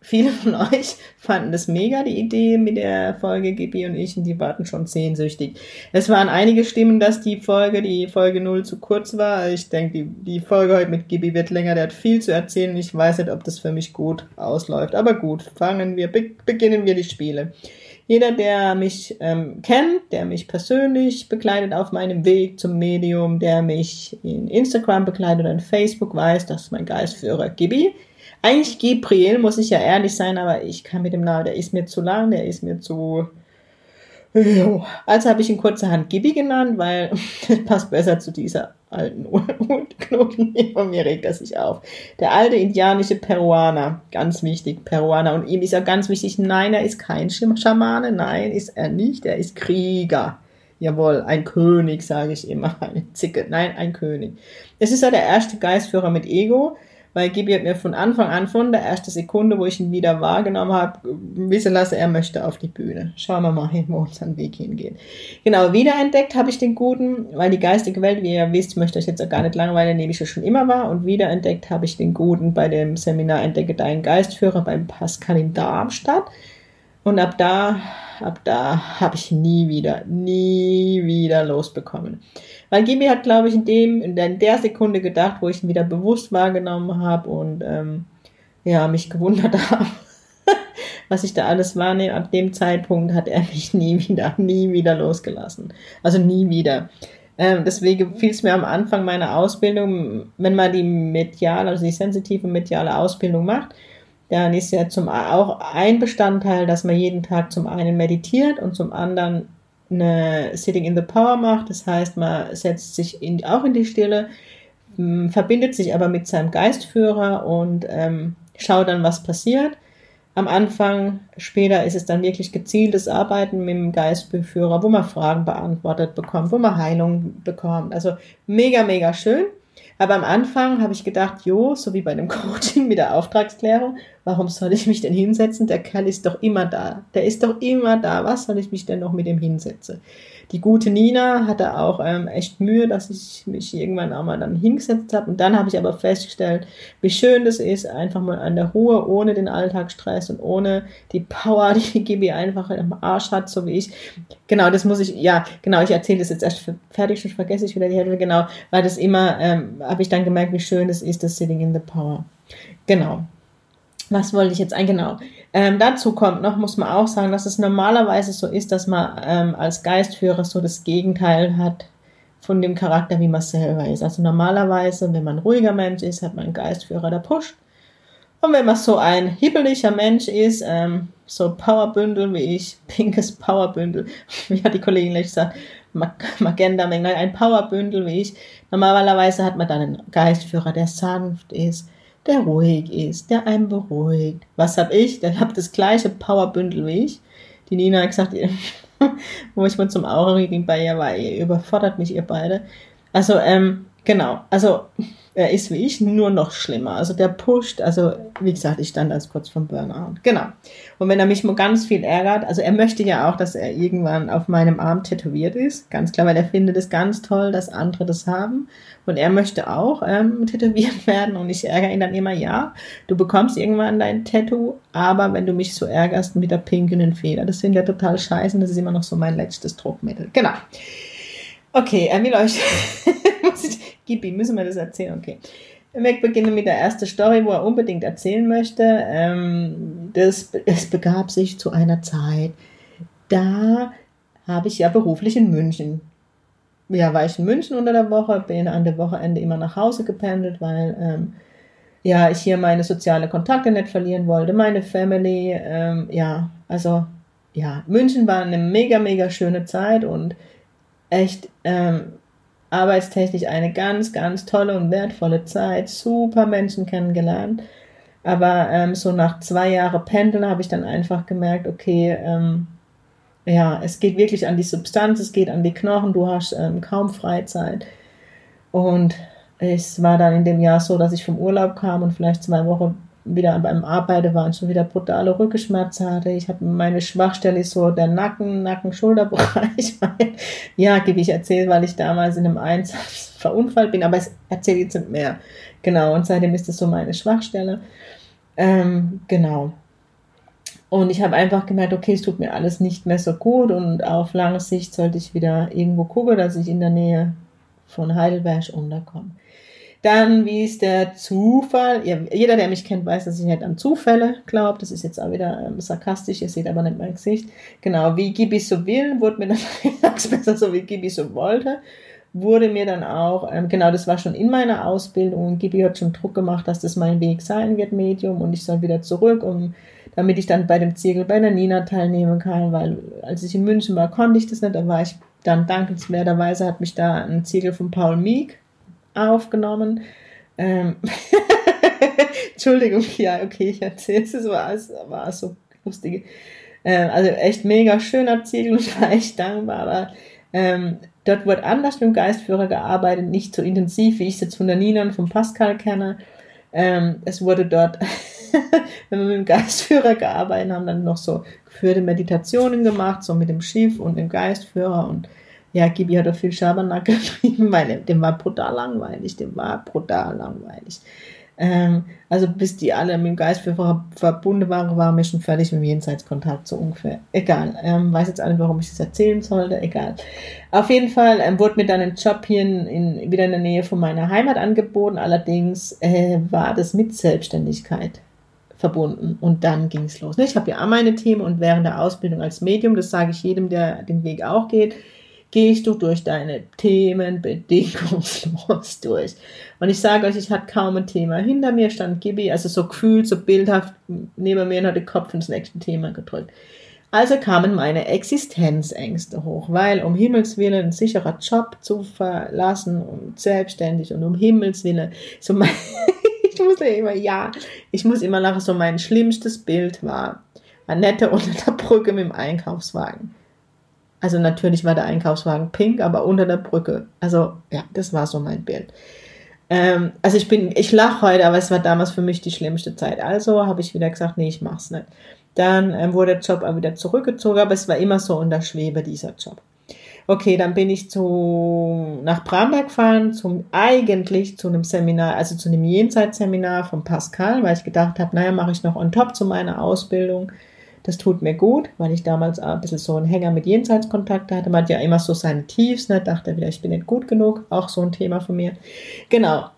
Viele von euch fanden das mega, die Idee mit der Folge Gibi und ich, und die warten schon sehnsüchtig. Es waren einige Stimmen, dass die Folge, die Folge 0 zu kurz war. Ich denke, die, die Folge heute mit Gibi wird länger, der hat viel zu erzählen. Ich weiß nicht, ob das für mich gut ausläuft. Aber gut, fangen wir, be beginnen wir die Spiele. Jeder, der mich ähm, kennt, der mich persönlich begleitet auf meinem Weg zum Medium, der mich in Instagram begleitet oder in Facebook, weiß, dass mein Geistführer Gibi eigentlich Gabriel, muss ich ja ehrlich sein, aber ich kann mit dem Namen, der ist mir zu lang, der ist mir zu. Also habe ich ihn kurzerhand Gibi genannt, weil das passt besser zu dieser alten Knoten. Von mir regt er sich auf. Der alte indianische Peruaner, ganz wichtig, Peruaner. Und ihm ist ja ganz wichtig, nein, er ist kein Schamane, nein, ist er nicht, er ist Krieger. Jawohl, ein König, sage ich immer, eine Zicke, nein, ein König. Es ist ja der erste Geistführer mit Ego weil Gibi hat mir von Anfang an, von der ersten Sekunde, wo ich ihn wieder wahrgenommen habe, wissen lassen, er möchte auf die Bühne. Schauen wir mal wo unseren Weg hingeht. Genau, wiederentdeckt habe ich den Guten, weil die geistige Welt, wie ihr wisst, möchte euch jetzt auch gar nicht langweilen, nehme ich schon immer war. Und wiederentdeckt habe ich den Guten bei dem Seminar Entdecke deinen Geistführer beim Pascal in Darmstadt. Und ab da, ab da habe ich nie wieder, nie wieder losbekommen. Weil Gibi hat, glaube ich, in dem, in der Sekunde gedacht, wo ich ihn wieder bewusst wahrgenommen habe und ähm, ja, mich gewundert habe, was ich da alles wahrnehme. Ab dem Zeitpunkt hat er mich nie wieder, nie wieder losgelassen. Also nie wieder. Ähm, deswegen fiel es mir am Anfang meiner Ausbildung, wenn man die mediale, also die sensitive mediale Ausbildung macht, dann ist ja zum auch ein Bestandteil, dass man jeden Tag zum einen meditiert und zum anderen eine Sitting in the Power macht. Das heißt, man setzt sich in, auch in die Stille, verbindet sich aber mit seinem Geistführer und ähm, schaut dann, was passiert. Am Anfang, später ist es dann wirklich gezieltes Arbeiten mit dem Geistführer, wo man Fragen beantwortet bekommt, wo man Heilung bekommt. Also mega, mega schön. Aber am Anfang habe ich gedacht, jo, so wie bei einem Coaching mit der Auftragsklärung, warum soll ich mich denn hinsetzen? Der Kerl ist doch immer da. Der ist doch immer da. Was soll ich mich denn noch mit dem hinsetzen? Die gute Nina hatte auch ähm, echt Mühe, dass ich mich irgendwann auch mal dann hingesetzt habe. Und dann habe ich aber festgestellt, wie schön das ist, einfach mal an der Ruhe, ohne den Alltagsstress und ohne die Power, die Gibi einfach im Arsch hat, so wie ich. Genau, das muss ich, ja, genau, ich erzähle das jetzt erst fertig, schon vergesse ich wieder die Hälfte, genau, weil das immer, ähm, habe ich dann gemerkt, wie schön es ist, das Sitting in the Power. Genau was wollte ich jetzt ein? Genau. Ähm, dazu kommt noch, muss man auch sagen, dass es normalerweise so ist, dass man ähm, als Geistführer so das Gegenteil hat von dem Charakter, wie man selber ist. Also normalerweise, wenn man ein ruhiger Mensch ist, hat man einen Geistführer, der pusht. Und wenn man so ein hibbeliger Mensch ist, ähm, so Powerbündel wie ich, pinkes Powerbündel, wie hat die Kollegin gleich gesagt, Magenta, ein Powerbündel wie ich, normalerweise hat man dann einen Geistführer, der sanft ist, der ruhig ist, der einen beruhigt. Was hab ich? Der hat das gleiche Powerbündel wie ich. Die Nina hat gesagt, wo ich mal zum Aura-Reading bei ihr war, ihr überfordert mich ihr beide. Also, ähm, genau, also er ist wie ich, nur noch schlimmer. Also der pusht, also wie gesagt, ich stand als kurz vom Burnout. Genau. Und wenn er mich mal ganz viel ärgert, also er möchte ja auch, dass er irgendwann auf meinem Arm tätowiert ist. Ganz klar, weil er findet es ganz toll, dass andere das haben. Und er möchte auch ähm, tätowiert werden. Und ich ärgere ihn dann immer, ja, du bekommst irgendwann dein Tattoo, aber wenn du mich so ärgerst mit der pinken Feder, das sind ja total scheiße und das ist immer noch so mein letztes Druckmittel. Genau. Okay, er will euch. Gibi, müssen wir das erzählen? Okay. Wir beginnen mit der ersten Story, wo er unbedingt erzählen möchte. Ähm, das, es begab sich zu einer Zeit, da habe ich ja beruflich in München. Ja, war ich in München unter der Woche, bin an der Wochenende immer nach Hause gependelt, weil ähm, ja, ich hier meine sozialen Kontakte nicht verlieren wollte, meine Family. Ähm, ja, also ja, München war eine mega, mega schöne Zeit und echt ähm, arbeitstechnisch eine ganz, ganz tolle und wertvolle Zeit, super Menschen kennengelernt. Aber ähm, so nach zwei Jahren Pendeln habe ich dann einfach gemerkt, okay, ähm, ja, es geht wirklich an die Substanz, es geht an die Knochen, du hast ähm, kaum Freizeit. Und es war dann in dem Jahr so, dass ich vom Urlaub kam und vielleicht zwei Wochen wieder beim Arbeiten war und schon wieder brutale Rückenschmerzen hatte. Ich habe meine Schwachstelle ist so der Nacken, Nacken-Schulterbereich. ja, gebe ich erzählt, weil ich damals in einem Einsatz verunfallt bin, aber ich erzähle jetzt nicht mehr. Genau, und seitdem ist das so meine Schwachstelle. Ähm, genau. Und ich habe einfach gemerkt, okay, es tut mir alles nicht mehr so gut und auf lange Sicht sollte ich wieder irgendwo gucken, dass ich in der Nähe von Heidelberg unterkomme. Dann, wie ist der Zufall? Jeder, der mich kennt, weiß, dass ich nicht an Zufälle glaube. Das ist jetzt auch wieder ähm, sarkastisch, ihr seht aber nicht mein Gesicht. Genau, wie Gibi so will, wurde mir dann, besser so, wie Gibi so wollte, wurde mir dann auch, ähm, genau, das war schon in meiner Ausbildung Gibi hat schon Druck gemacht, dass das mein Weg sein wird, Medium, und ich soll wieder zurück, um damit ich dann bei dem Ziegel bei der Nina teilnehmen kann, weil als ich in München war, konnte ich das nicht. Da war ich dann dankenswerterweise, hat mich da ein Ziegel von Paul Meek aufgenommen. Ähm Entschuldigung, ja, okay, ich erzähle es, war, es war so lustig. Ähm, also echt mega schöner Ziegel und ich war echt dankbar, aber ähm, dort wird anders mit dem Geistführer gearbeitet, nicht so intensiv, wie ich es jetzt von der Nina und von Pascal kenne. Ähm, es wurde dort, wenn wir mit dem Geistführer gearbeitet haben, dann noch so geführte Meditationen gemacht, so mit dem Schiff und dem Geistführer und ja, Gibi hat auch viel Schabernack geschrieben, weil dem war brutal langweilig, dem war brutal langweilig. Ähm, also bis die alle mit dem Geist verbunden waren, waren wir schon fertig mit dem Jenseitskontakt, so ungefähr. Egal, ähm, weiß jetzt alle, warum ich das erzählen sollte, egal. Auf jeden Fall ähm, wurde mir dann ein Job hier in, in, wieder in der Nähe von meiner Heimat angeboten, allerdings äh, war das mit Selbstständigkeit verbunden und dann ging es los. Ich habe ja auch meine Themen und während der Ausbildung als Medium, das sage ich jedem, der den Weg auch geht, gehst du durch deine Themen bedingungslos durch. Und ich sage euch, ich hatte kaum ein Thema. Hinter mir stand Gibi, also so gefühlt, so bildhaft neben mir und hat den Kopf ins nächste Thema gedrückt. Also kamen meine Existenzängste hoch, weil um Himmels Willen ein sicherer Job zu verlassen und selbstständig und um Himmels Willen so mein, ich muss immer, ja, ich muss immer lachen, so mein schlimmstes Bild war Annette unter der Brücke mit dem Einkaufswagen. Also natürlich war der Einkaufswagen pink, aber unter der Brücke. Also ja, das war so mein Bild. Ähm, also ich bin, ich lache heute, aber es war damals für mich die schlimmste Zeit. Also habe ich wieder gesagt, nee, ich mach's nicht. Dann ähm, wurde der Job auch wieder zurückgezogen, aber es war immer so unter Schwebe, dieser Job. Okay, dann bin ich zu, nach Bramberg gefahren, zum, eigentlich zu einem Seminar, also zu einem Jenseitsseminar von Pascal, weil ich gedacht habe, naja, mache ich noch on top zu meiner Ausbildung. Das tut mir gut, weil ich damals ein bisschen so einen Hänger mit Jenseitskontakt hatte. Man hat ja immer so seine Tiefs, ne? dachte wieder, ich bin nicht gut genug. Auch so ein Thema von mir. Genau.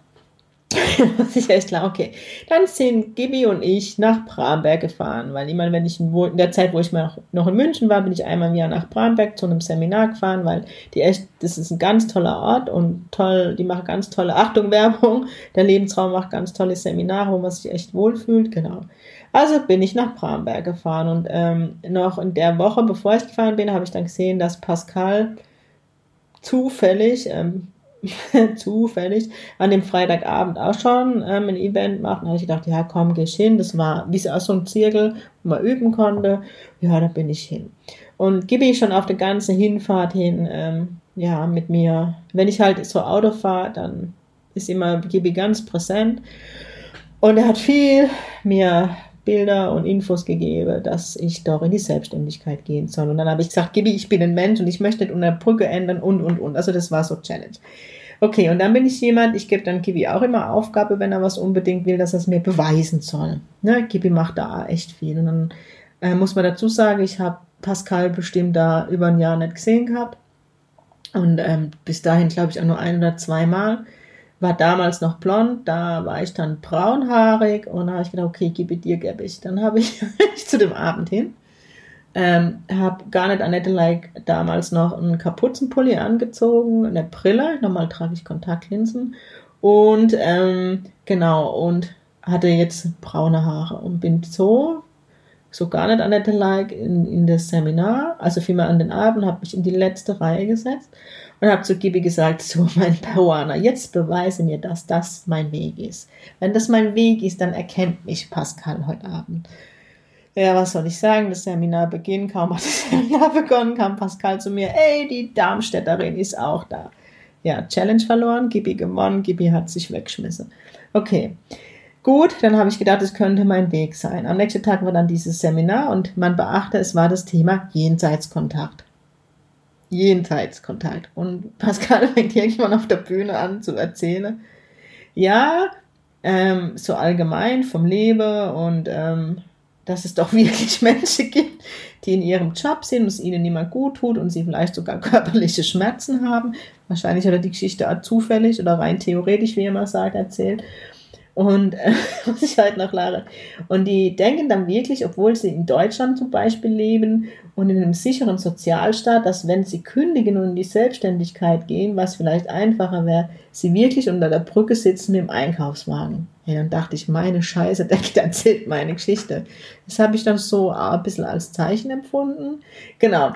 das ist echt klar, okay. Dann sind Gibi und ich nach Bramberg gefahren, weil immer, wenn ich in, der Zeit, wo ich noch in München war, bin ich einmal im Jahr nach Bramberg zu einem Seminar gefahren, weil die echt, das ist ein ganz toller Ort und toll, die machen ganz tolle, Achtung, Werbung, der Lebensraum macht ganz tolle Seminare, wo man sich echt wohlfühlt, genau. Also bin ich nach Bramberg gefahren und ähm, noch in der Woche, bevor ich gefahren bin, habe ich dann gesehen, dass Pascal zufällig, ähm, zufällig an dem Freitagabend auch schon ähm, ein Event macht. Und habe ich gedacht, ja komm, geh hin. Das war wie so ein Zirkel, wo man üben konnte. Ja, da bin ich hin. Und gebe ich schon auf der ganzen Hinfahrt hin, ähm, ja, mit mir. Wenn ich halt so Auto fahre, dann ist immer Gibi ganz präsent. Und er hat viel mir Bilder und Infos gegeben, dass ich doch in die Selbstständigkeit gehen soll. Und dann habe ich gesagt, Gibi, ich bin ein Mensch und ich möchte nicht unter Brücke ändern und, und, und. Also das war so Challenge. Okay, und dann bin ich jemand, ich gebe dann Gibi auch immer Aufgabe, wenn er was unbedingt will, dass er es mir beweisen soll. Ne? Gibi macht da echt viel. Und dann äh, muss man dazu sagen, ich habe Pascal bestimmt da über ein Jahr nicht gesehen gehabt. Und ähm, bis dahin, glaube ich, auch nur ein oder zweimal war damals noch blond, da war ich dann braunhaarig und da habe ich gedacht, okay, gebe dir, gebe ich. Dann habe ich zu dem Abend hin, ähm, habe gar nicht Annette Like damals noch einen Kapuzenpulli angezogen, eine Brille, normal trage ich Kontaktlinsen und ähm, genau und hatte jetzt braune Haare und bin so so gar nicht an der like in, in das Seminar, also vielmehr an den Abend, habe mich in die letzte Reihe gesetzt und habe zu Gibi gesagt, so mein Peruaner, jetzt beweise mir, dass das mein Weg ist. Wenn das mein Weg ist, dann erkennt mich Pascal heute Abend. Ja, was soll ich sagen? Das Seminar beginnt, kaum hat das Seminar begonnen, kam Pascal zu mir, ey, die Darmstädterin ist auch da. Ja, Challenge verloren, Gibi gewonnen, Gibi hat sich weggeschmissen. Okay, gut, dann habe ich gedacht, es könnte mein Weg sein. Am nächsten Tag war dann dieses Seminar und man beachte, es war das Thema Jenseitskontakt. Jenseitskontakt. Und Pascal fängt irgendwann auf der Bühne an zu erzählen. Ja, ähm, so allgemein vom Leben und ähm, dass es doch wirklich Menschen gibt, die in ihrem Job sind und es ihnen mehr gut tut und sie vielleicht sogar körperliche Schmerzen haben. Wahrscheinlich hat er die Geschichte zufällig oder rein theoretisch, wie er mal sagt, erzählt. Und äh, muss ich halt noch lachen. Und die denken dann wirklich, obwohl sie in Deutschland zum Beispiel leben und in einem sicheren Sozialstaat, dass wenn sie kündigen und in die Selbstständigkeit gehen, was vielleicht einfacher wäre, sie wirklich unter der Brücke sitzen dem Einkaufswagen. Ja, dann dachte ich, meine Scheiße, der erzählt meine Geschichte. Das habe ich dann so ein bisschen als Zeichen empfunden. Genau.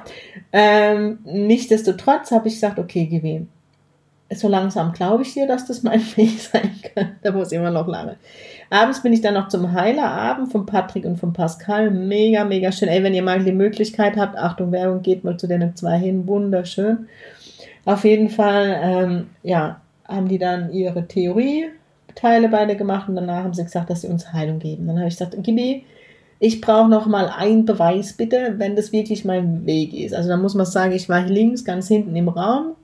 Ähm, nichtsdestotrotz habe ich gesagt, okay, gewählt so langsam glaube ich dir, dass das mein Weg sein kann. Da muss immer noch lange. Abends bin ich dann noch zum Heilerabend von Patrick und von Pascal. Mega, mega schön. Ey, wenn ihr mal die Möglichkeit habt, Achtung, Werbung, geht mal zu den zwei hin. Wunderschön. Auf jeden Fall, ähm, ja, haben die dann ihre Theorie-Teile beide gemacht und danach haben sie gesagt, dass sie uns Heilung geben. Dann habe ich gesagt, Gibi, ich brauche noch mal einen Beweis bitte, wenn das wirklich mein Weg ist. Also da muss man sagen, ich war links ganz hinten im Raum,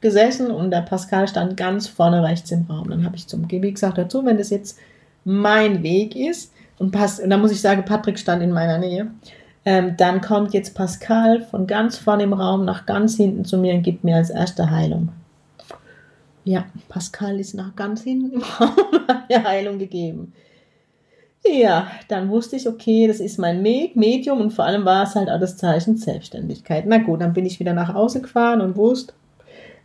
gesessen und der Pascal stand ganz vorne rechts im Raum. Dann habe ich zum Gibi gesagt dazu, wenn das jetzt mein Weg ist und passt, und dann muss ich sagen, Patrick stand in meiner Nähe, ähm, dann kommt jetzt Pascal von ganz vorne im Raum nach ganz hinten zu mir und gibt mir als erste Heilung. Ja, Pascal ist nach ganz hinten im Raum mir Heilung gegeben. Ja, dann wusste ich, okay, das ist mein Medium und vor allem war es halt auch das Zeichen Selbstständigkeit. Na gut, dann bin ich wieder nach Hause gefahren und wusste,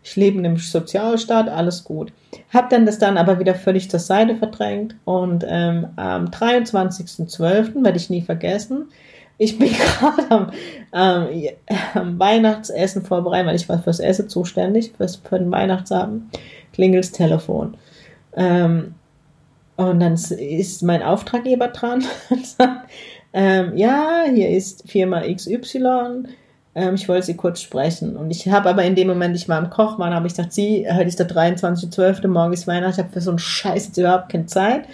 ich lebe in einem Sozialstaat, alles gut. Hab dann das dann aber wieder völlig zur Seite verdrängt und ähm, am 23.12. werde ich nie vergessen. Ich bin gerade am, ähm, am Weihnachtsessen vorbereitet, weil ich war fürs Essen zuständig, fürs, für den Weihnachtsabend. Klingelt das Telefon. Ähm, und dann ist mein Auftraggeber dran und sagt, ähm, ja, hier ist Firma XY, ähm, ich wollte sie kurz sprechen. Und ich habe aber in dem Moment, ich war im Kochmann, habe ich gesagt, sie, heute ist der 23.12., morgen ist Weihnachten, ich habe für so einen Scheiß jetzt überhaupt keine Zeit.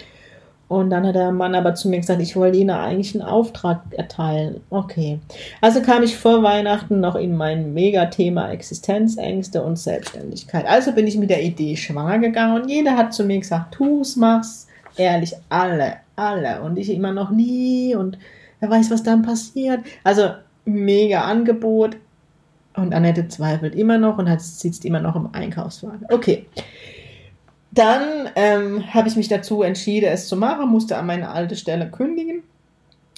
Und dann hat der Mann aber zu mir gesagt, ich wollte Ihnen eigentlich einen Auftrag erteilen. Okay. Also kam ich vor Weihnachten noch in mein Megathema Existenzängste und Selbstständigkeit. Also bin ich mit der Idee schwanger gegangen und jeder hat zu mir gesagt, tu's, mach's. Ehrlich, alle, alle. Und ich immer noch nie und wer weiß, was dann passiert. Also mega Angebot. Und Annette zweifelt immer noch und hat, sitzt immer noch im Einkaufswagen. Okay. Dann ähm, habe ich mich dazu entschieden, es zu machen, musste an meine alte Stelle kündigen,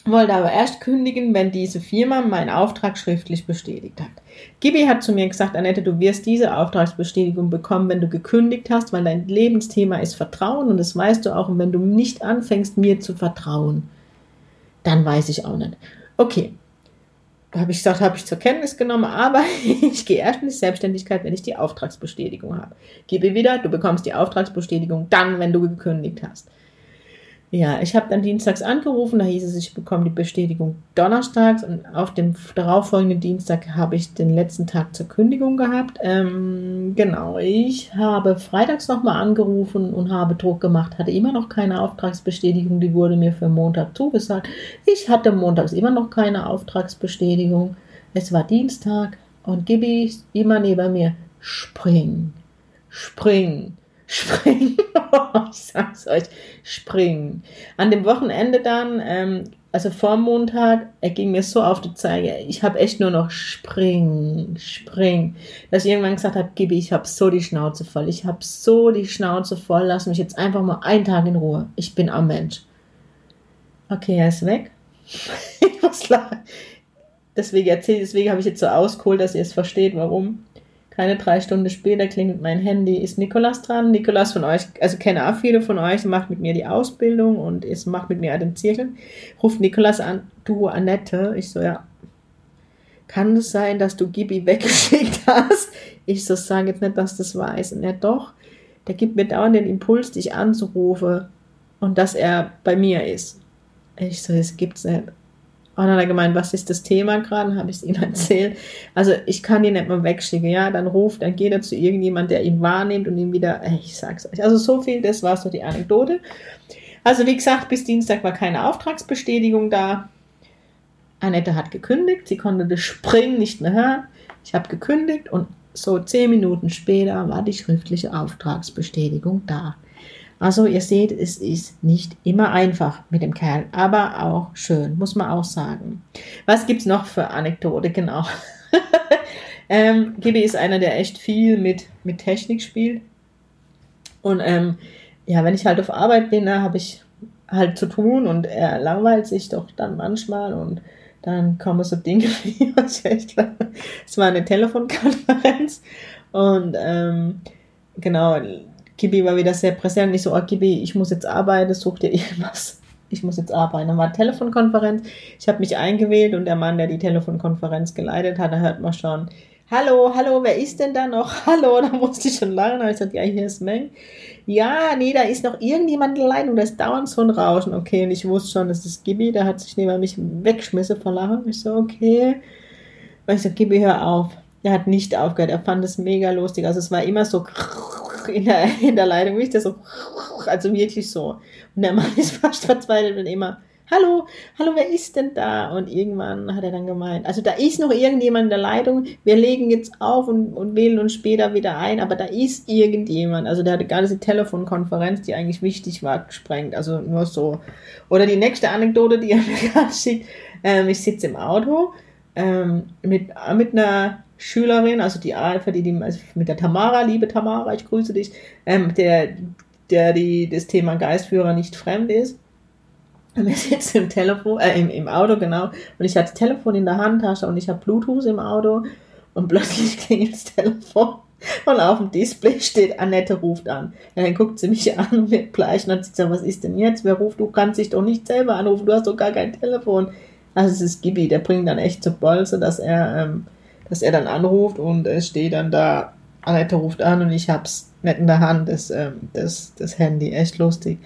wollte aber erst kündigen, wenn diese Firma meinen Auftrag schriftlich bestätigt hat. Gibi hat zu mir gesagt, Annette, du wirst diese Auftragsbestätigung bekommen, wenn du gekündigt hast, weil dein Lebensthema ist Vertrauen und das weißt du auch. Und wenn du nicht anfängst, mir zu vertrauen, dann weiß ich auch nicht. Okay, habe ich gesagt, habe ich zur Kenntnis genommen, aber ich gehe erst in die Selbstständigkeit, wenn ich die Auftragsbestätigung habe. Gebe wieder, du bekommst die Auftragsbestätigung dann, wenn du gekündigt hast. Ja, ich habe dann dienstags angerufen, da hieß es, ich bekomme die Bestätigung donnerstags und auf dem darauffolgenden Dienstag habe ich den letzten Tag zur Kündigung gehabt. Ähm, genau, ich habe freitags nochmal angerufen und habe Druck gemacht, hatte immer noch keine Auftragsbestätigung, die wurde mir für Montag zugesagt. Ich hatte montags immer noch keine Auftragsbestätigung. Es war Dienstag und Gibi immer neben mir, spring, spring springen. ich sag's euch, springen. An dem Wochenende dann, ähm, also vor Montag, er ging mir so auf die Zeige, ich habe echt nur noch springen, springen, dass ich irgendwann gesagt habe, Gibi, ich habe so die Schnauze voll, ich habe so die Schnauze voll, lass mich jetzt einfach mal einen Tag in Ruhe. Ich bin am Mensch. Okay, er ist weg. ich muss lachen. Deswegen erzähle, deswegen habe ich jetzt so ausgeholt, dass ihr es versteht, warum. Keine drei Stunden später klingelt mein Handy, ist Nikolas dran. Nikolas von euch, also kenne auch viele von euch, macht mit mir die Ausbildung und ist, macht mit mir den Zirkel. Ruft Nikolas an, du Annette. Ich so, ja. Kann es sein, dass du Gibi weggeschickt hast? Ich so, sage jetzt nicht, dass das weiß. Und er doch, der gibt mir dauernd den Impuls, dich anzurufen und dass er bei mir ist. Ich so, das gibt's nicht. Und dann hat er gemeint, was ist das Thema gerade? Habe ich es ihm erzählt. Also ich kann ihn nicht mal wegschicken, ja. Dann ruft, dann geht er zu irgendjemand, der ihn wahrnimmt und ihm wieder, ich sag's euch. Also so viel, das war so die Anekdote. Also wie gesagt, bis Dienstag war keine Auftragsbestätigung da. Annette hat gekündigt, sie konnte das Springen nicht mehr hören. Ich habe gekündigt und so zehn Minuten später war die schriftliche Auftragsbestätigung da. Also ihr seht, es ist nicht immer einfach mit dem Kerl, aber auch schön, muss man auch sagen. Was gibt's noch für Anekdote? Genau. ähm, Gibi ist einer, der echt viel mit, mit Technik spielt. Und ähm, ja, wenn ich halt auf Arbeit bin, da habe ich halt zu tun und er langweilt sich doch dann manchmal und dann kommen so Dinge wie, es war eine Telefonkonferenz und ähm, genau, Gibi war wieder sehr präsent. Ich so, oh Gibi, ich muss jetzt arbeiten, such dir irgendwas. Ich muss jetzt arbeiten. Dann war Telefonkonferenz. Ich habe mich eingewählt und der Mann, der die Telefonkonferenz geleitet hat, da hört man schon, hallo, hallo, wer ist denn da noch? Hallo, da musste ich schon lachen. Da habe ich gesagt, ja, hier ist Meng. Ja, nee, da ist noch irgendjemand in der Leitung, da ist dauernd so ein Rauschen. Okay, und ich wusste schon, das ist Gibi, der hat sich neben mich weggeschmissen vor Lachen. Ich so, okay. Und ich so, Gibi, hör auf. Er hat nicht aufgehört, er fand es mega lustig. Also es war immer so in der, in der Leitung, wie ich das so, also wirklich so. Und der Mann ist fast verzweifelt und immer, hallo, hallo, wer ist denn da? Und irgendwann hat er dann gemeint, also da ist noch irgendjemand in der Leitung, wir legen jetzt auf und, und wählen uns später wieder ein, aber da ist irgendjemand. Also der hatte gar nicht die Telefonkonferenz, die eigentlich wichtig war, gesprengt, also nur so. Oder die nächste Anekdote, die er mir gerade schickt, ähm, ich sitze im Auto ähm, mit, mit einer Schülerin, also die Alpha, die, die also mit der Tamara, liebe Tamara, ich grüße dich, ähm, der, der die, das Thema Geistführer nicht fremd ist. Und wir sitzen im Telefon, äh, im, im Auto, genau, und ich hatte das Telefon in der Handtasche und ich habe Bluetooth im Auto und plötzlich klingelt das Telefon und auf dem Display steht, Annette ruft an. Ja, dann guckt sie mich an und wird bleich und hat sie gesagt, was ist denn jetzt? Wer ruft? Du kannst dich doch nicht selber anrufen, du hast doch gar kein Telefon. Also es ist Gibi, der bringt dann echt zur Bolze, dass er ähm, dass er dann anruft und es steht dann da, Annette ruft an und ich hab's nicht in der Hand, das, ähm, das, das Handy. Echt lustig.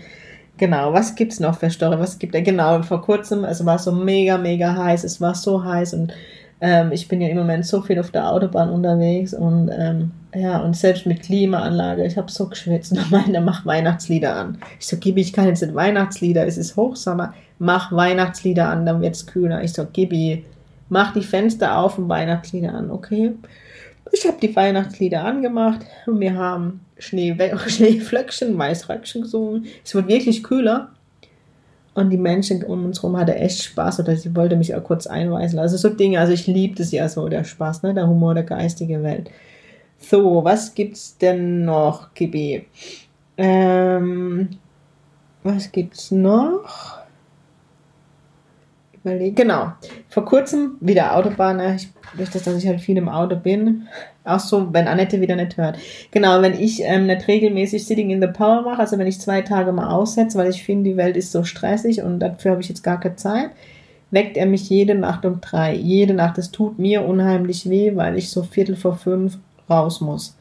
Genau, was gibt's noch für Story? Was gibt er? Genau, vor kurzem, es war so mega, mega heiß, es war so heiß und ähm, ich bin ja im Moment so viel auf der Autobahn unterwegs und ähm, ja, und selbst mit Klimaanlage, ich habe so geschwitzt und meinte, mach Weihnachtslieder an. Ich so, Gibi, ich kann jetzt nicht Weihnachtslieder, es ist Hochsommer, mach Weihnachtslieder an, dann wird's kühler. Ich so, Gibi, mach die Fenster auf und Weihnachtslieder an, okay? Ich habe die Weihnachtslieder angemacht und wir haben Schnee, Schneeflöckchen, Weißröckchen gesungen. Es wird wirklich kühler. Und die Menschen um uns herum hatten echt Spaß oder sie wollte mich auch kurz einweisen. Also so Dinge, also ich liebe das ja so, der Spaß, ne? der Humor der geistigen Welt. So, was gibt's denn noch, Gibi? Ähm, was gibt's noch? Überlegen. Genau. Vor kurzem wieder Autobahn. Ne? Ich, durch das, dass ich halt viel im Auto bin. Auch so, wenn Annette wieder nicht hört. Genau, wenn ich ähm, nicht regelmäßig Sitting in the Power mache, also wenn ich zwei Tage mal aussetze, weil ich finde, die Welt ist so stressig und dafür habe ich jetzt gar keine Zeit, weckt er mich jede Nacht um drei. Jede Nacht. Es tut mir unheimlich weh, weil ich so Viertel vor fünf raus muss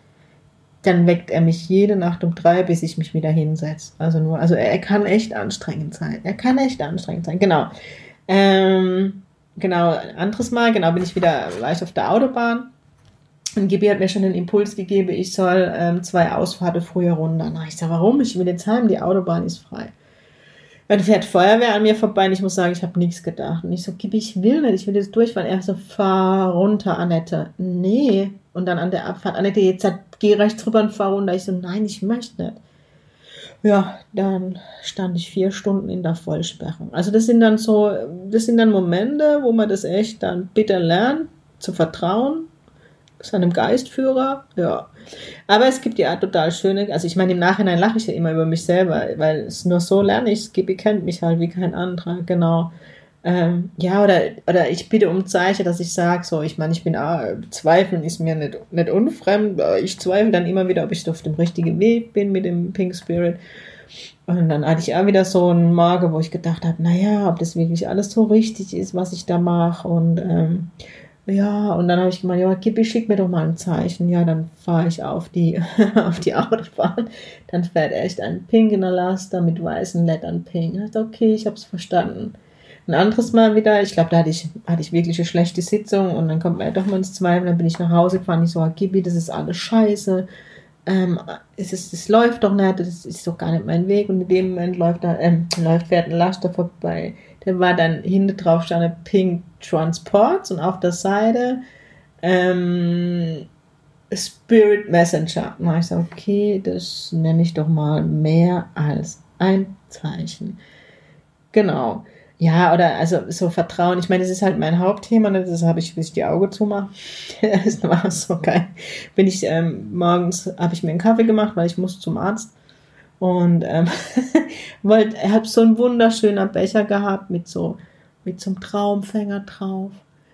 dann weckt er mich jede Nacht um drei, bis ich mich wieder hinsetze. Also nur, also er, er, kann echt anstrengend sein. Er kann echt anstrengend sein. Genau. Ähm, genau, ein anderes Mal, genau, bin ich wieder leicht auf der Autobahn. Und Gibi hat mir schon den Impuls gegeben, ich soll ähm, zwei Ausfahrten früher runter. Na, ich sage, warum? Ich will jetzt heim, die Autobahn ist frei. Dann fährt Feuerwehr an mir vorbei und ich muss sagen, ich habe nichts gedacht. Und ich so, Gibi, ich will nicht, ich will jetzt durchfahren. Er so, fahr runter, Annette. Nee. Und dann an der Abfahrt, Annette, jetzt geh rechts rüber und fahr runter. Ich so, nein, ich möchte nicht. Ja, dann stand ich vier Stunden in der Vollsperrung. Also das sind dann so, das sind dann Momente, wo man das echt dann bitter lernt, zu vertrauen, seinem Geistführer, ja. Aber es gibt ja total schöne, also ich meine, im Nachhinein lache ich ja immer über mich selber, weil es nur so lerne ich, Gibi kennt mich halt wie kein anderer, genau. Ähm, ja, oder, oder ich bitte um Zeichen, dass ich sage, so, ich meine, ich bin, ah, Zweifeln ist mir nicht, nicht unfremd, ich zweifle dann immer wieder, ob ich auf dem richtigen Weg bin mit dem Pink Spirit. Und dann hatte ich auch wieder so einen Morgen, wo ich gedacht habe, naja, ob das wirklich alles so richtig ist, was ich da mache. Und ähm, ja, und dann habe ich gemeint, ja, Kippi, schick mir doch mal ein Zeichen. Ja, dann fahre ich auf die, auf die Autobahn. Dann fährt echt ein Pink in der Laster mit weißen Lettern Pink. Ich dachte, okay, ich habe es verstanden. Ein anderes Mal wieder, ich glaube, da hatte ich, hatte ich wirklich eine schlechte Sitzung und dann kommt mir doch mal ins Zweifel. Dann bin ich nach Hause gefahren. Ich so, Kippi, das ist alles scheiße. Ähm, es, ist, läuft doch nicht, das ist doch gar nicht mein Weg. Und in dem Moment läuft da, ähm, läuft, fährt ein Laster vorbei der war dann hinten drauf stand Pink Transports und auf der Seite ähm, Spirit Messenger. Und ich so, okay, das nenne ich doch mal mehr als ein Zeichen. Genau. Ja, oder also so Vertrauen. Ich meine, das ist halt mein Hauptthema, ne? das habe ich, bis ich die Augen zumache. das war so geil. Bin ich ähm, morgens, habe ich mir einen Kaffee gemacht, weil ich muss zum Arzt und ähm, hat so einen wunderschöner Becher gehabt mit so, mit so einem Traumfänger drauf.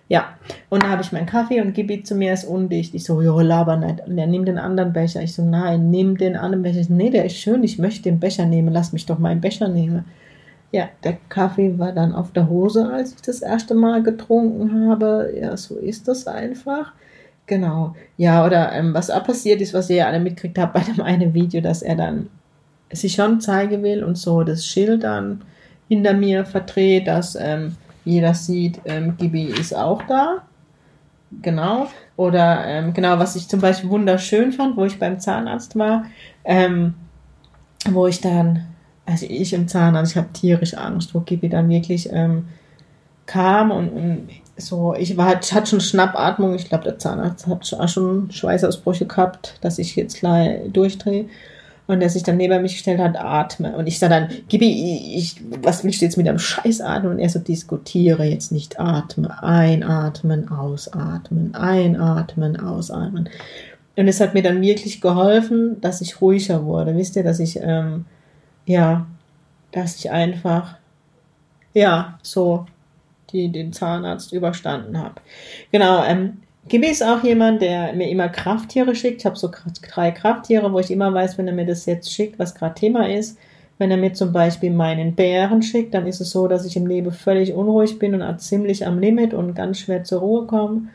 Ja, und da habe ich meinen Kaffee und Gibi zu mir ist undicht. Ich so, jo, laber nicht. Und er nimmt den anderen Becher. Ich so, nein, nimm den anderen Becher. Ich so, nee, der ist schön, ich möchte den Becher nehmen. Lass mich doch meinen Becher nehmen. Ja, der Kaffee war dann auf der Hose, als ich das erste Mal getrunken habe. Ja, so ist das einfach. Genau. Ja, oder ähm, was auch passiert ist, was ihr ja alle mitgekriegt habt bei dem einen Video, dass er dann sich schon zeigen will und so das Schild dann hinter mir verdreht, dass ähm, jeder sieht, ähm, Gibi ist auch da. Genau. Oder ähm, genau, was ich zum Beispiel wunderschön fand, wo ich beim Zahnarzt war, ähm, wo ich dann, also ich im Zahnarzt, ich habe tierisch Angst, wo Gibi dann wirklich ähm, kam und, und so, ich war, ich hatte schon Schnappatmung, ich glaube, der Zahnarzt hat schon Schweißausbrüche gehabt, dass ich jetzt gleich durchdrehe und der sich dann neben mich gestellt hat, atme. Und ich sage dann, Gibi, ich, was willst du jetzt mit einem Scheiß atmen? Und er so, diskutiere jetzt nicht, atme, einatmen, ausatmen, einatmen, ausatmen. Und es hat mir dann wirklich geholfen, dass ich ruhiger wurde. Wisst ihr, dass ich, ähm, ja, dass ich einfach, ja, so die, den Zahnarzt überstanden habe. Genau, ähm, Gibi ist auch jemand, der mir immer Krafttiere schickt. Ich habe so drei Krafttiere, wo ich immer weiß, wenn er mir das jetzt schickt, was gerade Thema ist. Wenn er mir zum Beispiel meinen Bären schickt, dann ist es so, dass ich im Leben völlig unruhig bin und ziemlich am Limit und ganz schwer zur Ruhe komme.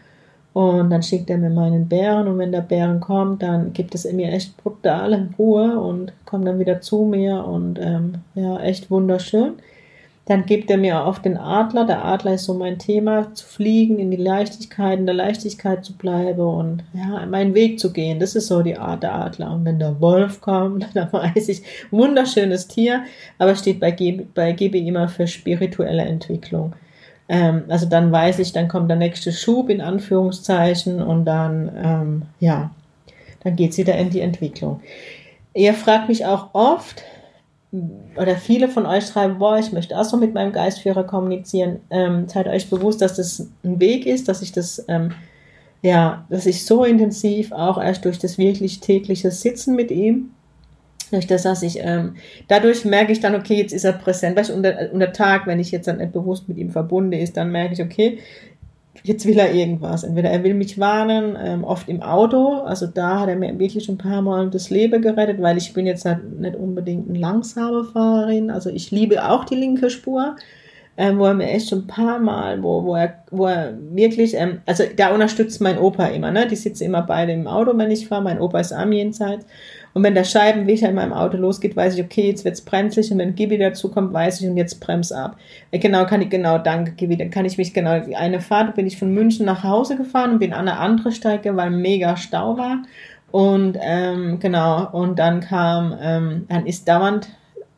Und dann schickt er mir meinen Bären und wenn der Bären kommt, dann gibt es mir echt brutale Ruhe und kommt dann wieder zu mir und ähm, ja, echt wunderschön. Dann gibt er mir auf den Adler. Der Adler ist so mein Thema, zu fliegen, in die Leichtigkeit, in der Leichtigkeit zu bleiben und ja, meinen Weg zu gehen. Das ist so die Art der Adler. Und wenn der Wolf kommt, dann weiß ich, wunderschönes Tier, aber steht bei GB, bei GB immer für spirituelle Entwicklung. Ähm, also dann weiß ich, dann kommt der nächste Schub in Anführungszeichen und dann, ähm, ja, dann geht es wieder in die Entwicklung. Ihr fragt mich auch oft, oder viele von euch schreiben, boah, ich möchte auch so mit meinem Geistführer kommunizieren. Ähm, seid euch bewusst, dass das ein Weg ist, dass ich das, ähm, ja, dass ich so intensiv auch erst durch das wirklich tägliche Sitzen mit ihm, durch das, dass ich, ähm, dadurch merke ich dann, okay, jetzt ist er präsent. Weißt du, unter, unter Tag, wenn ich jetzt dann nicht bewusst mit ihm verbunden ist, dann merke ich, okay, jetzt will er irgendwas. Entweder er will mich warnen, ähm, oft im Auto. Also da hat er mir wirklich ein paar Mal das Leben gerettet, weil ich bin jetzt halt nicht unbedingt eine langsame Fahrerin. Also ich liebe auch die linke Spur. Ähm, wo er mir echt schon ein paar Mal, wo, wo er, wo er wirklich, ähm, also da unterstützt mein Opa immer, ne? Die sitzen immer beide im Auto, wenn ich fahre. Mein Opa ist am jenseits. Und wenn der Scheibenwischer in meinem Auto losgeht, weiß ich, okay, jetzt wird's bremslich und wenn Gibi dazu kommt, weiß ich und jetzt brems ab. Äh, genau, kann ich, genau, danke Gibi, dann kann ich mich, genau, eine Fahrt bin ich von München nach Hause gefahren und bin an eine andere Strecke, weil mega Stau war. Und ähm, genau, und dann kam, ähm, dann ist dauernd,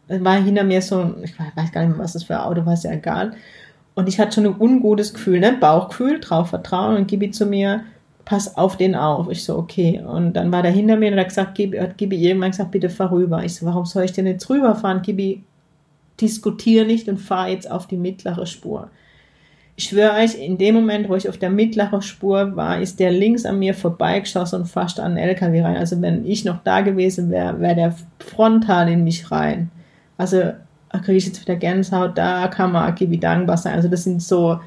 war hinter mir so, ich weiß gar nicht mehr, was das für ein Auto war, ist ja egal. Und ich hatte schon ein ungutes Gefühl, ne? Bauchgefühl, drauf vertrauen und Gibi zu mir, pass auf den auf. Ich so, okay. Und dann war der hinter mir und hat gesagt, Gibi, hat Gibi irgendwann gesagt, bitte fahr rüber. Ich so, warum soll ich denn jetzt rüberfahren? Gibi, diskutiere nicht und fahr jetzt auf die mittlere Spur. Ich schwöre euch, in dem Moment, wo ich auf der mittleren Spur war, ist der links an mir vorbeigeschossen und fast an den LKW rein. Also wenn ich noch da gewesen wäre, wäre der frontal in mich rein. Also kriege ich jetzt wieder Gänsehaut, da kann man Gibi dankbar sein. Also das sind so,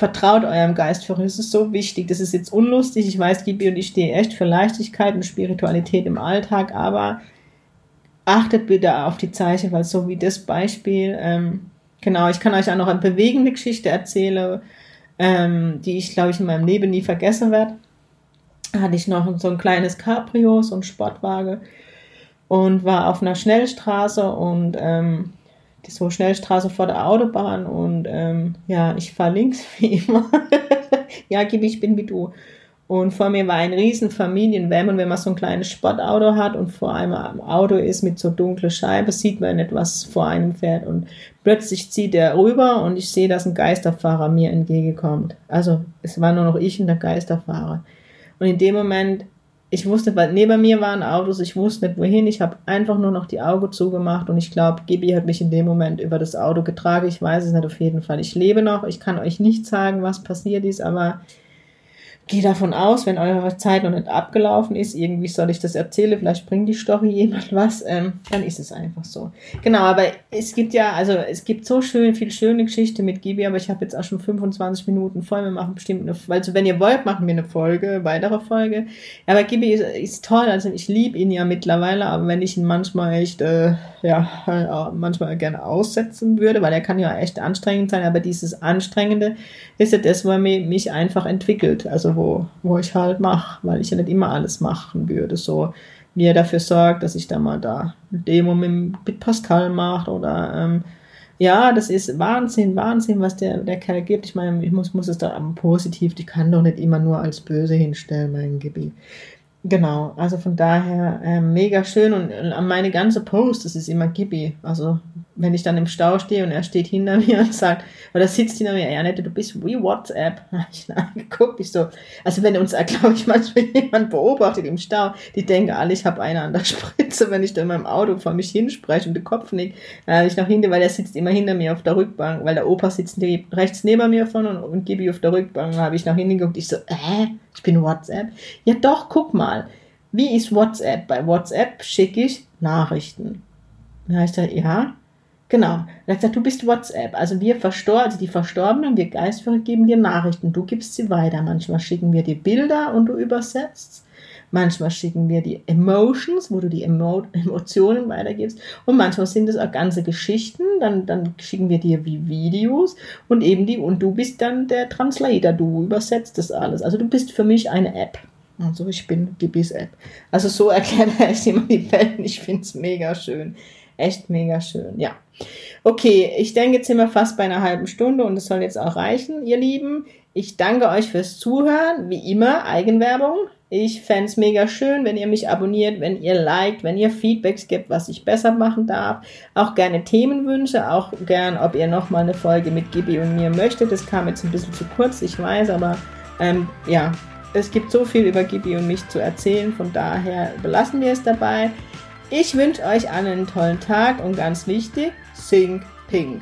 vertraut eurem Geistführer, das ist so wichtig. Das ist jetzt unlustig, ich weiß, Gibi und ich stehen echt für Leichtigkeit und Spiritualität im Alltag, aber achtet bitte auf die Zeichen, weil so wie das Beispiel, ähm, genau, ich kann euch auch noch eine bewegende Geschichte erzählen, ähm, die ich, glaube ich, in meinem Leben nie vergessen werde. Hatte ich noch so ein kleines Cabrio, so ein Sportwagen und war auf einer Schnellstraße und ähm, die so Schnellstraße vor der Autobahn und ähm, ja, ich fahre links wie immer. ja, gib ich bin wie du. Und vor mir war ein riesen Familienvan und wenn man so ein kleines Sportauto hat und vor einem Auto ist mit so dunkler Scheibe, sieht man nicht, was vor einem fährt. Und plötzlich zieht er rüber und ich sehe, dass ein Geisterfahrer mir entgegenkommt. Also es war nur noch ich und der Geisterfahrer. Und in dem Moment, ich wusste, weil neben mir waren Autos, ich wusste nicht wohin, ich habe einfach nur noch die Augen zugemacht und ich glaube, Gibi hat mich in dem Moment über das Auto getragen. Ich weiß es nicht auf jeden Fall. Ich lebe noch, ich kann euch nicht sagen, was passiert ist, aber gehe davon aus, wenn eure Zeit noch nicht abgelaufen ist, irgendwie soll ich das erzählen, vielleicht bringt die Story jemand was, ähm, dann ist es einfach so. Genau, aber es gibt ja, also es gibt so schön viel schöne Geschichte mit Gibi, aber ich habe jetzt auch schon 25 Minuten voll. Wir machen bestimmt eine, also wenn ihr wollt, machen wir eine Folge, weitere Folge. Aber Gibi ist, ist toll, also ich liebe ihn ja mittlerweile, aber wenn ich ihn manchmal echt, äh, ja, manchmal gerne aussetzen würde, weil er kann ja echt anstrengend sein, aber dieses Anstrengende ist ja das, was mich einfach entwickelt. Also wo, wo ich halt mache, weil ich ja nicht immer alles machen würde. So, wie er dafür sorgt, dass ich da mal da eine Demo mit, Pascal mache oder ähm, ja, das ist Wahnsinn, Wahnsinn, was der, der Kerl gibt. Ich meine, ich muss, muss es da positiv, die kann doch nicht immer nur als böse hinstellen, mein Gebiet. Genau, also von daher äh, mega schön und äh, meine ganze Post, das ist immer Gibi. Also wenn ich dann im Stau stehe und er steht hinter mir und sagt, oder sitzt hinter mir, ja nette, du bist wie WhatsApp. Ich ihn angeguckt, ich so, also wenn uns, glaube ich, manchmal jemand beobachtet im Stau, die denken alle, ich habe eine an der Spritze, wenn ich da in meinem Auto vor mich hinspreche und den Kopf nickt, dann ich noch hinter, weil er sitzt immer hinter mir auf der Rückbank, weil der Opa sitzt rechts neben mir von und, und Gibi auf der Rückbank, habe ich noch hingeguckt, ich so, äh, ich bin WhatsApp. Ja doch, guck mal, wie ist WhatsApp? Bei WhatsApp schicke ich Nachrichten. Habe ich gesagt, ja, Genau. Er hat gesagt, du bist WhatsApp. Also wir verstor also die Verstorbenen, wir Geistführer geben dir Nachrichten. Du gibst sie weiter. Manchmal schicken wir dir Bilder und du übersetzt. Manchmal schicken wir die Emotions, wo du die Emo Emotionen weitergibst. Und manchmal sind es auch ganze Geschichten. Dann, dann schicken wir dir wie Videos und eben die, und du bist dann der Translator. Du übersetzt das alles. Also du bist für mich eine App. Also ich bin Gibis App. Also so erklärt er es immer die Welt. Ich finde es mega schön. Echt mega schön, ja. Okay, ich denke, jetzt sind wir fast bei einer halben Stunde und es soll jetzt auch reichen, ihr Lieben. Ich danke euch fürs Zuhören. Wie immer, Eigenwerbung. Ich fände es mega schön, wenn ihr mich abonniert, wenn ihr liked, wenn ihr Feedbacks gibt, was ich besser machen darf. Auch gerne Themenwünsche, auch gern, ob ihr nochmal eine Folge mit Gibi und mir möchtet. Das kam jetzt ein bisschen zu kurz, ich weiß, aber ähm, ja, es gibt so viel über Gibi und mich zu erzählen. Von daher belassen wir es dabei. Ich wünsche euch einen tollen Tag und ganz wichtig, Sing Ping.